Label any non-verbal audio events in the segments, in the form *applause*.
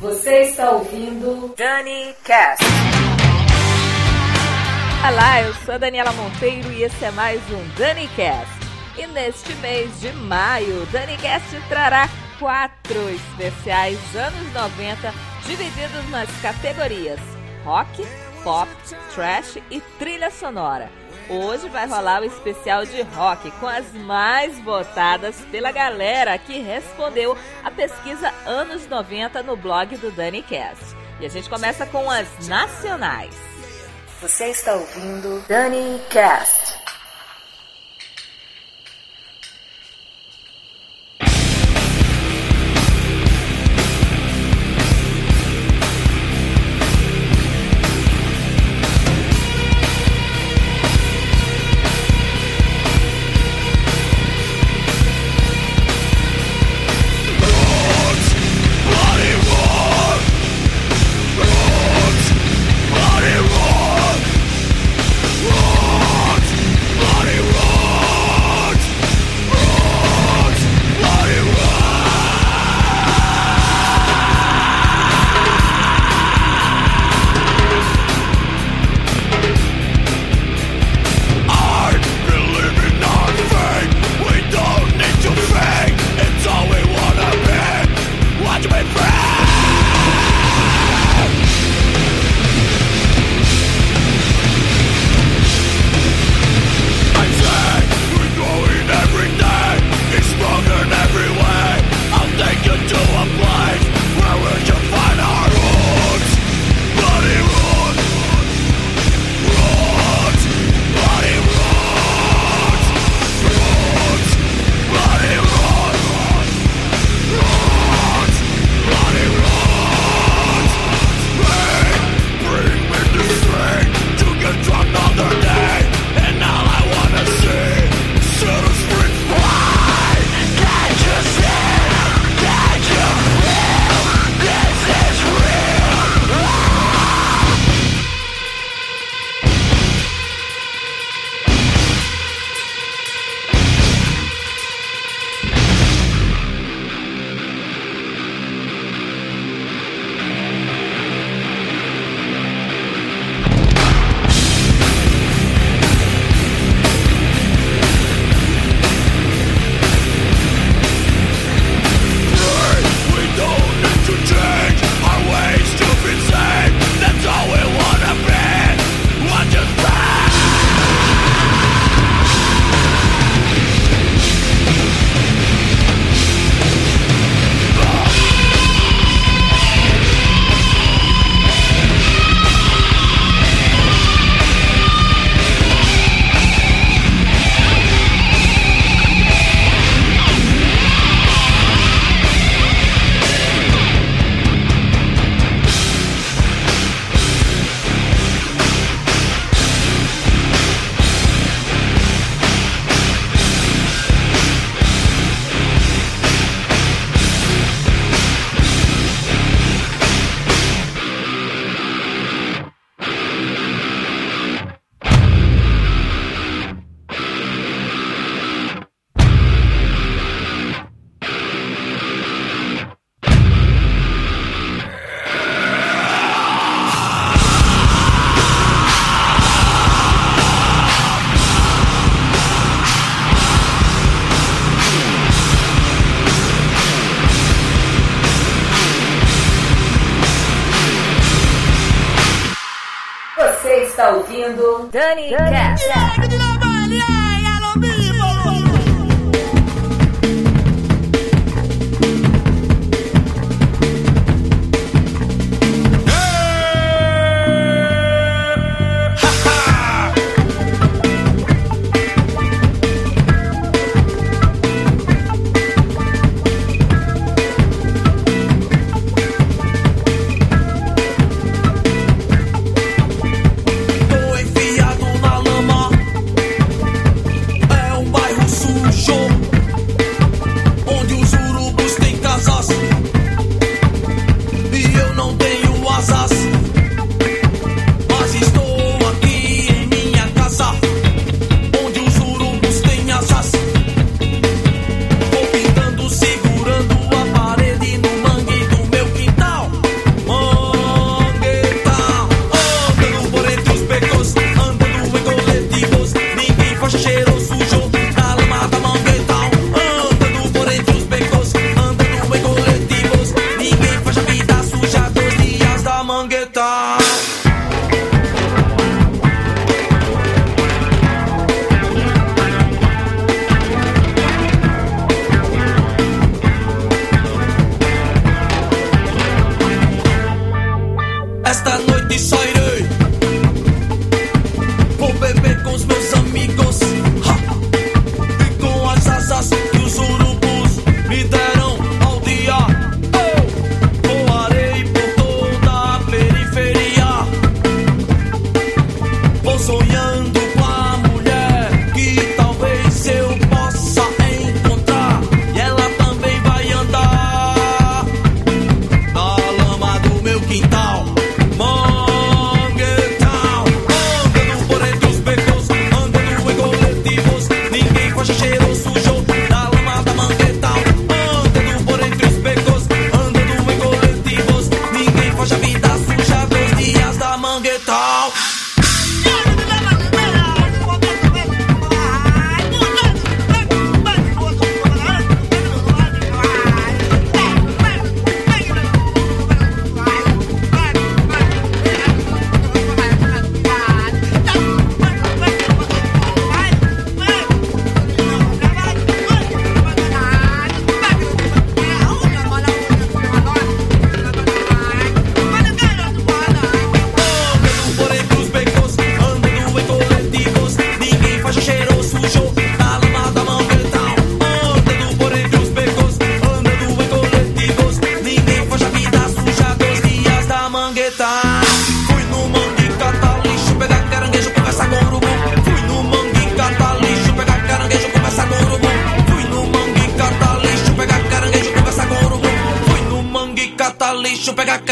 Você está ouvindo Dani Cast. Olá, eu sou a Daniela Monteiro e esse é mais um Dani Cast. E neste mês de maio, o Dani Cast trará quatro especiais anos 90 divididos nas categorias rock, pop, trash e trilha sonora. Hoje vai rolar o especial de rock com as mais votadas pela galera que respondeu a pesquisa anos 90 no blog do Dani Cast. E a gente começa com as nacionais. Você está ouvindo Dani Cast. Dani Cast.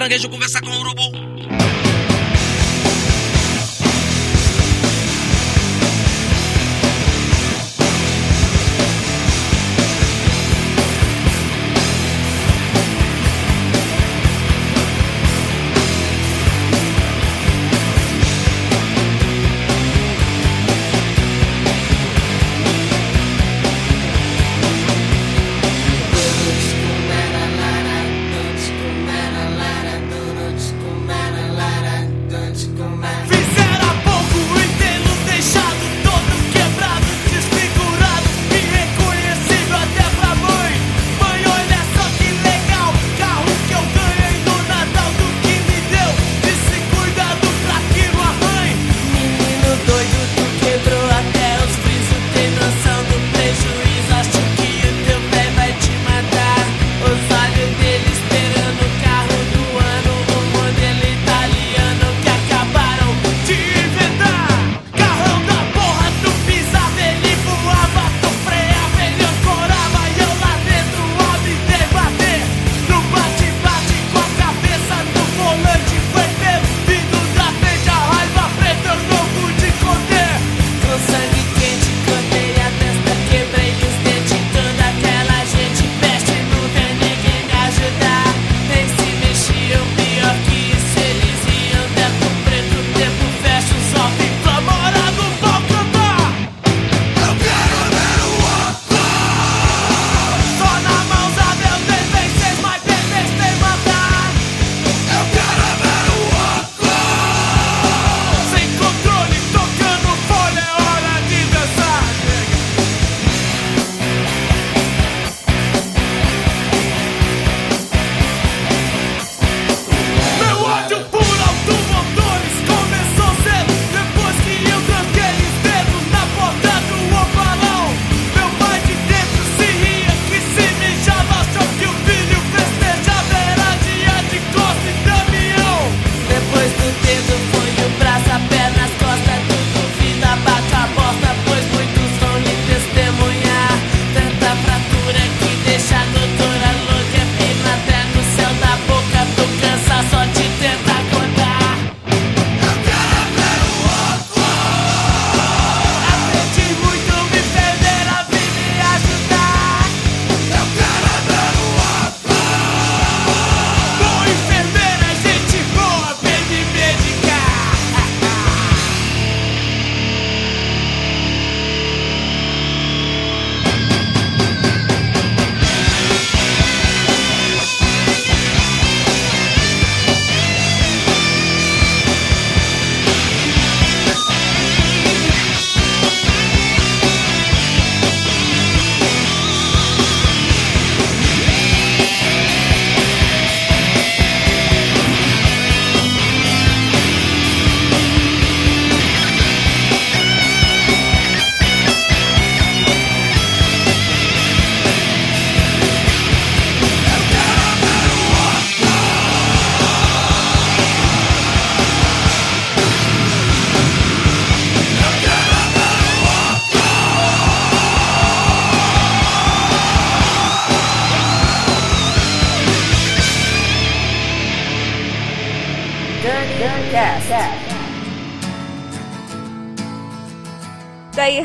Caranguejo, conversar com o urubu.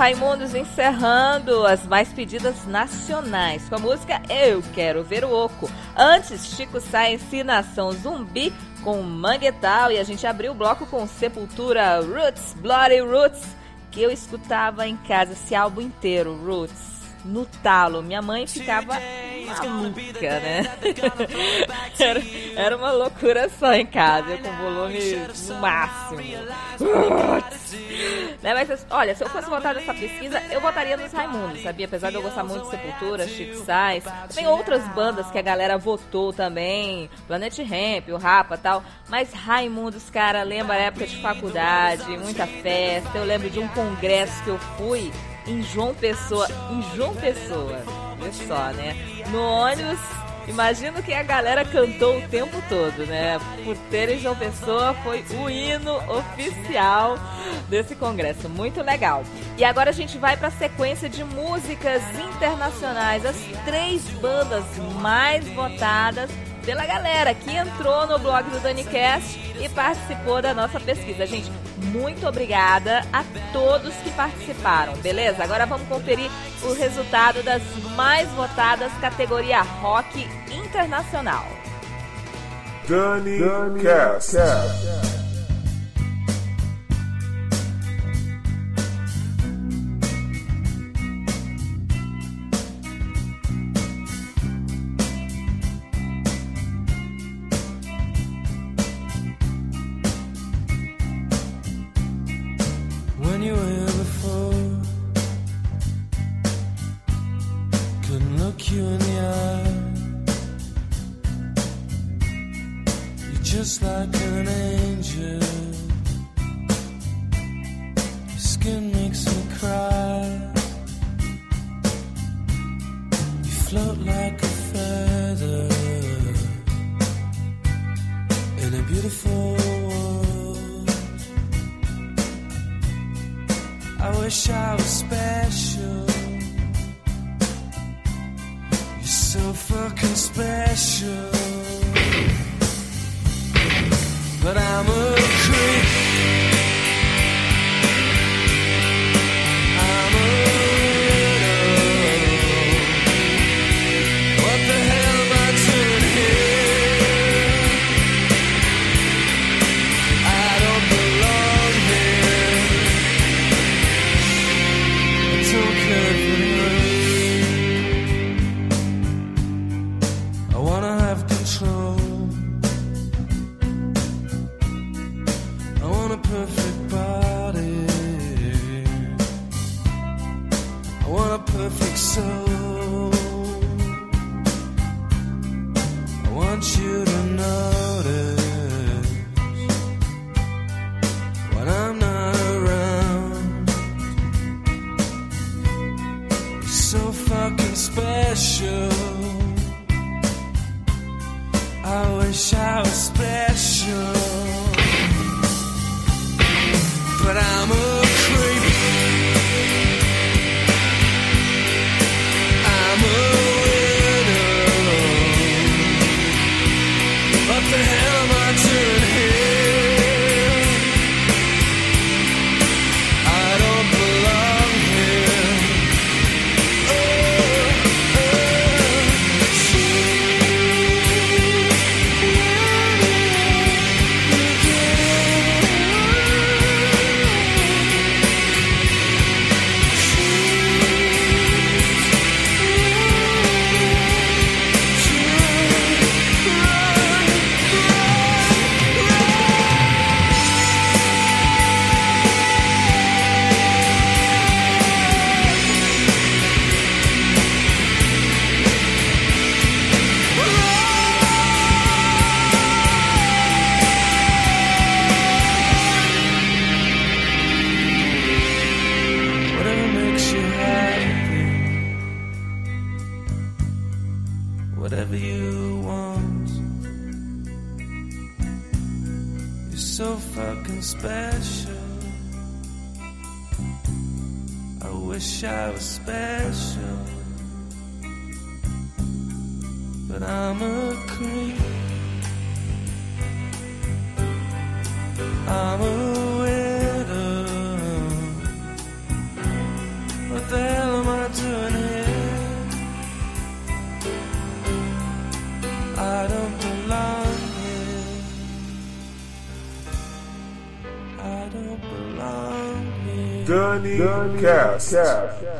Raimundos encerrando as mais pedidas nacionais com a música Eu Quero Ver o Oco. Antes, Chico Sá Ensinação Zumbi com Manguetal e a gente abriu o bloco com Sepultura Roots, Bloody Roots, que eu escutava em casa esse álbum inteiro, Roots no talo. Minha mãe ficava maluca, né? *laughs* era, era uma loucura só em casa, com volume no máximo. *laughs* né, mas, olha, se eu fosse votar nessa pesquisa, eu votaria nos Raimundos, sabia? Apesar de eu gostar muito de Sepultura, Chico Sainz, tem outras bandas que a galera votou também, Planet Ramp, o Rapa tal, mas Raimundos, cara, lembra a época de faculdade, muita festa, eu lembro de um congresso que eu fui em João Pessoa, em João Pessoa, olha só, né? No ônibus Imagino que a galera cantou o tempo todo, né? Por terem João Pessoa foi o hino oficial desse congresso. Muito legal. E agora a gente vai para a sequência de músicas internacionais, as três bandas mais votadas pela galera que entrou no blog do DaniCast e participou da nossa pesquisa. Gente, muito obrigada a todos que participaram, beleza? Agora vamos conferir o resultado das mais votadas categoria rock internacional. Dani, Dani Cast. fucking special, but I'm a show. Cast. It's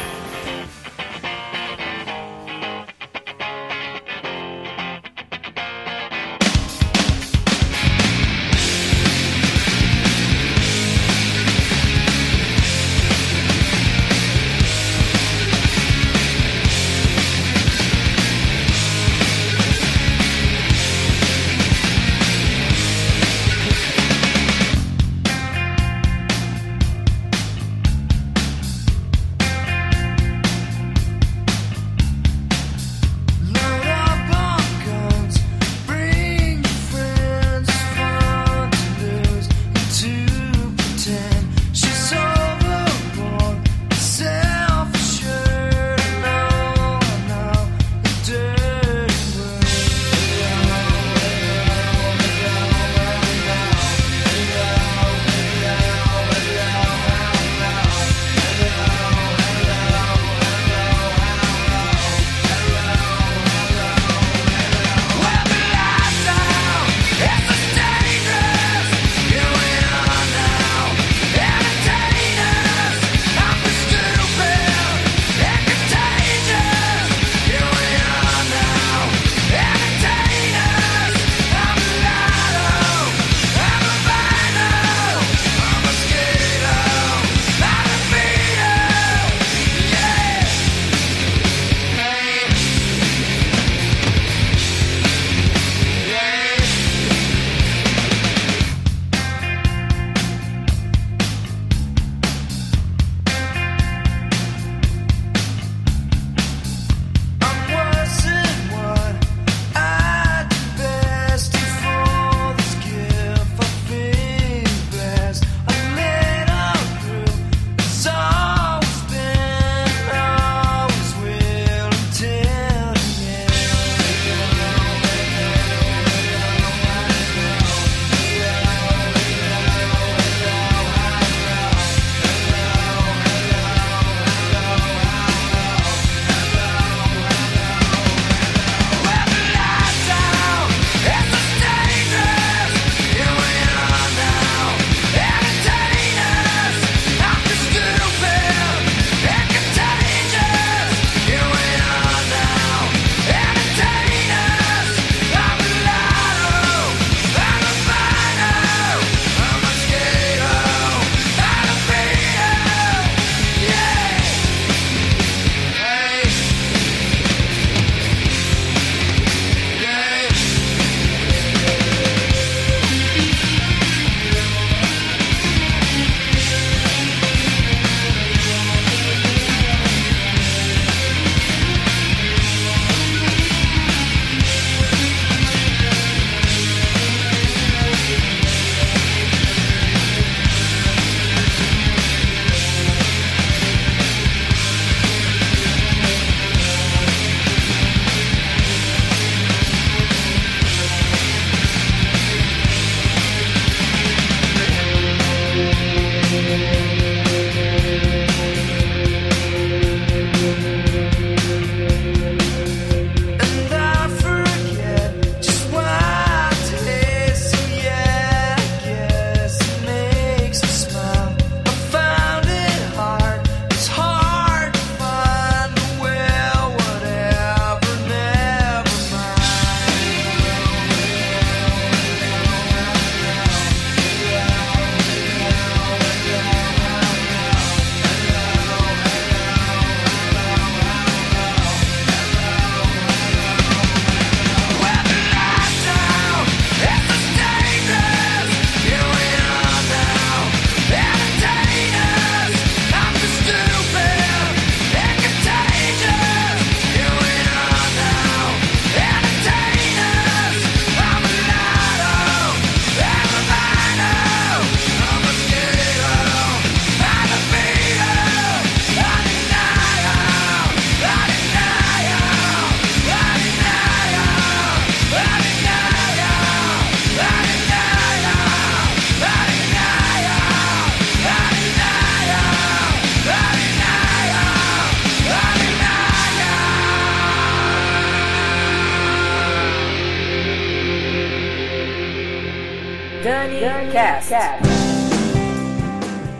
Nerdcast.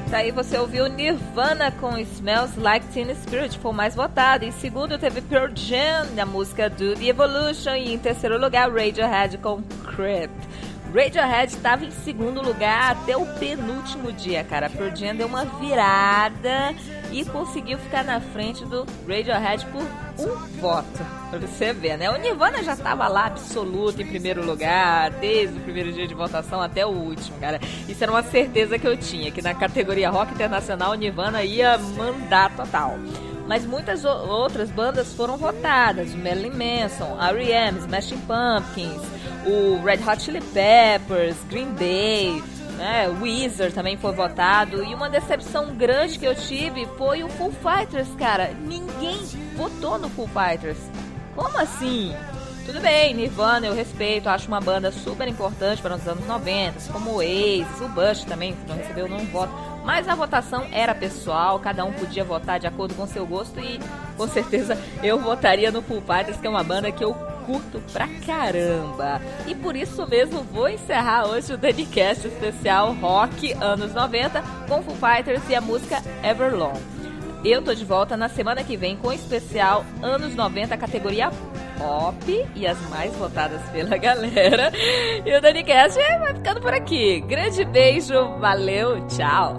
Daí tá você ouviu Nirvana com Smells Like Teen Spirit, foi o mais votado. Em segundo teve Pearl Jam, a música Do The Evolution. E em terceiro lugar, Radiohead com Creep. Radiohead estava em segundo lugar até o penúltimo dia, cara. Pearl Jam deu uma virada e conseguiu ficar na frente do Radiohead por um voto. Pra você ver, né? O Nirvana já estava lá absoluto em primeiro lugar, desde o primeiro dia de votação até o último, cara. Isso era uma certeza que eu tinha, que na categoria rock internacional o Nirvana ia mandar total mas muitas outras bandas foram votadas: Marilyn Manson, R.E.M., Smashing Pumpkins, o Red Hot Chili Peppers, Green Day, né? Weezer também foi votado. E uma decepção grande que eu tive foi o Full Fighters, cara. Ninguém votou no Full Fighters. Como assim? Tudo bem, Nirvana eu respeito, acho uma banda super importante para os anos 90, como o Oasis, o Bush também, que não recebeu nenhum voto. Mas a votação era pessoal, cada um podia votar de acordo com seu gosto e com certeza eu votaria no Full Fighters, que é uma banda que eu curto pra caramba. E por isso mesmo vou encerrar hoje o Danicast especial Rock anos 90 com Full Fighters e a música Everlong. Eu tô de volta na semana que vem com o especial anos 90 categoria pop e as mais votadas pela *laughs* galera. E o Danicast vai ficando por aqui. Grande beijo, valeu, tchau.